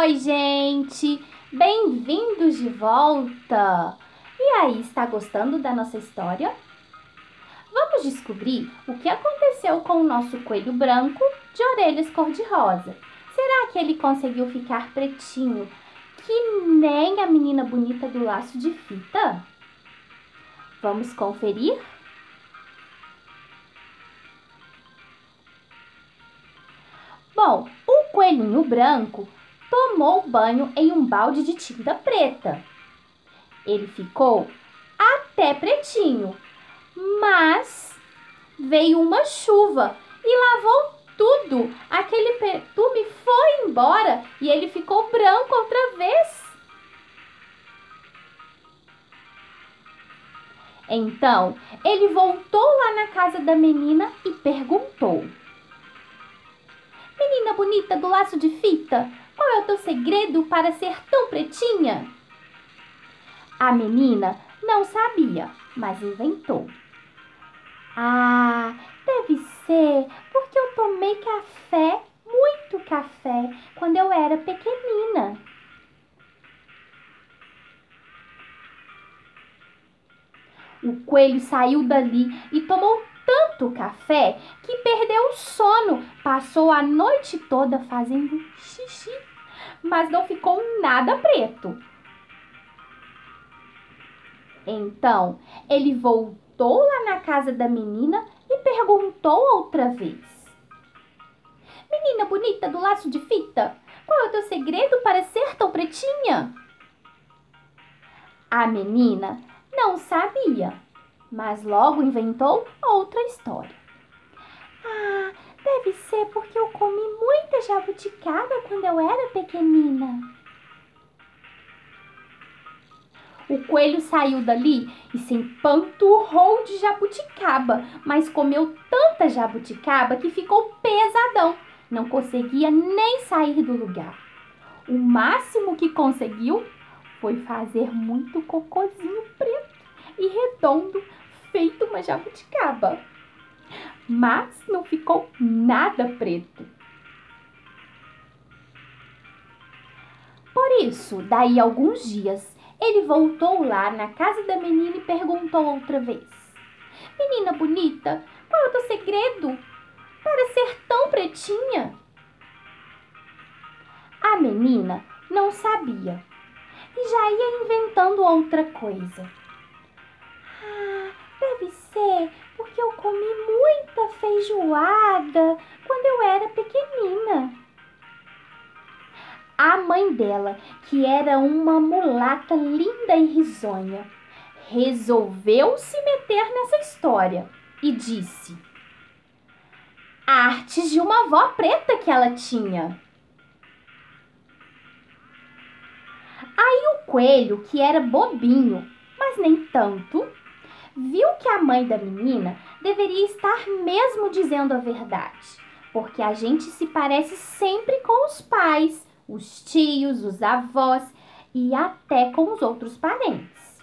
Oi, gente! Bem-vindos de volta! E aí, está gostando da nossa história? Vamos descobrir o que aconteceu com o nosso coelho branco de orelhas cor-de-rosa. Será que ele conseguiu ficar pretinho, que nem a menina bonita do laço de fita? Vamos conferir? Bom, o coelhinho branco tomou banho em um balde de tinta preta. Ele ficou até pretinho, mas veio uma chuva e lavou tudo. Aquele perfume foi embora e ele ficou branco outra vez. Então, ele voltou lá na casa da menina e perguntou: Menina bonita do laço de fita, qual é o teu segredo para ser tão pretinha? A menina não sabia, mas inventou. Ah, deve ser porque eu tomei café, muito café, quando eu era pequenina. O coelho saiu dali e tomou tanto café que perdeu o sono. Passou a noite toda fazendo xixi, mas não ficou nada preto. Então, ele voltou lá na casa da menina e perguntou outra vez: Menina bonita do laço de fita, qual é o teu segredo para ser tão pretinha? A menina não sabia mas logo inventou outra história. Ah, deve ser porque eu comi muita jabuticaba quando eu era pequenina. O coelho saiu dali e se empanturrou de jabuticaba, mas comeu tanta jabuticaba que ficou pesadão. Não conseguia nem sair do lugar. O máximo que conseguiu foi fazer muito cocozinho preto e redondo feito uma jabuticaba. Mas não ficou nada preto. Por isso, daí alguns dias, ele voltou lá na casa da menina e perguntou outra vez: Menina bonita, qual é o teu segredo para ser tão pretinha? A menina não sabia e já ia inventando outra coisa. Feijoada quando eu era pequenina. A mãe dela, que era uma mulata linda e risonha, resolveu se meter nessa história e disse: Artes de uma avó preta que ela tinha. Aí o coelho, que era bobinho, mas nem tanto, viu que a mãe da menina deveria estar mesmo dizendo a verdade, porque a gente se parece sempre com os pais, os tios, os avós e até com os outros parentes.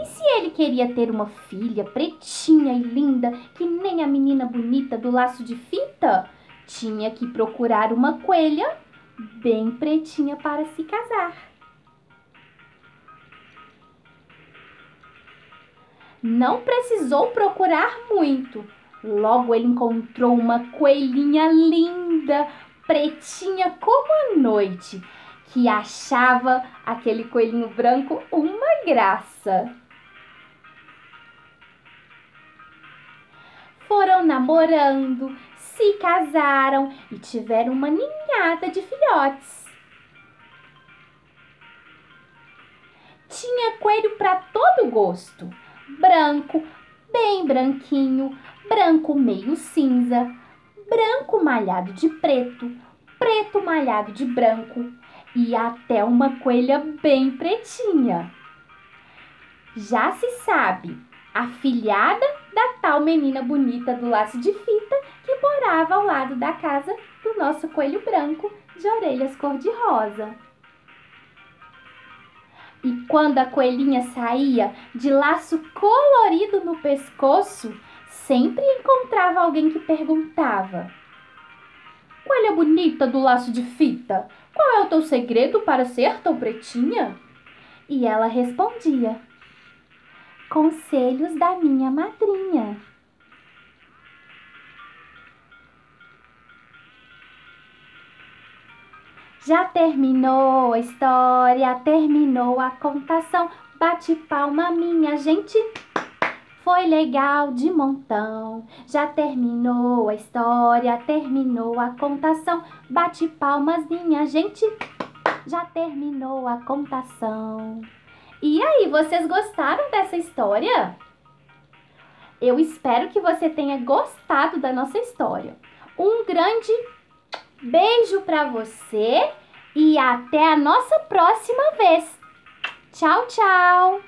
E se ele queria ter uma filha pretinha e linda, que nem a menina bonita do laço de fita, tinha que procurar uma coelha bem pretinha para se casar. Não precisou procurar muito. Logo ele encontrou uma coelhinha linda, pretinha como a noite, que achava aquele coelhinho branco uma graça. Foram namorando, se casaram e tiveram uma ninhada de filhotes. Tinha coelho para todo gosto branco, bem branquinho, branco meio cinza, branco malhado de preto, preto malhado de branco e até uma coelha bem pretinha. Já se sabe, a filhada da tal menina bonita do laço de fita que morava ao lado da casa do nosso coelho branco de orelhas cor-de-rosa. E quando a coelhinha saía de laço colorido no pescoço, sempre encontrava alguém que perguntava: Coelha bonita do laço de fita, Qual é o teu segredo para ser tão pretinha? E ela respondia: Conselhos da minha madrinha. Já terminou a história, terminou a contação. Bate palma, minha gente. Foi legal de montão. Já terminou a história, terminou a contação. Bate palmas, minha gente. Já terminou a contação. E aí, vocês gostaram dessa história? Eu espero que você tenha gostado da nossa história. Um grande Beijo para você e até a nossa próxima vez. Tchau, tchau!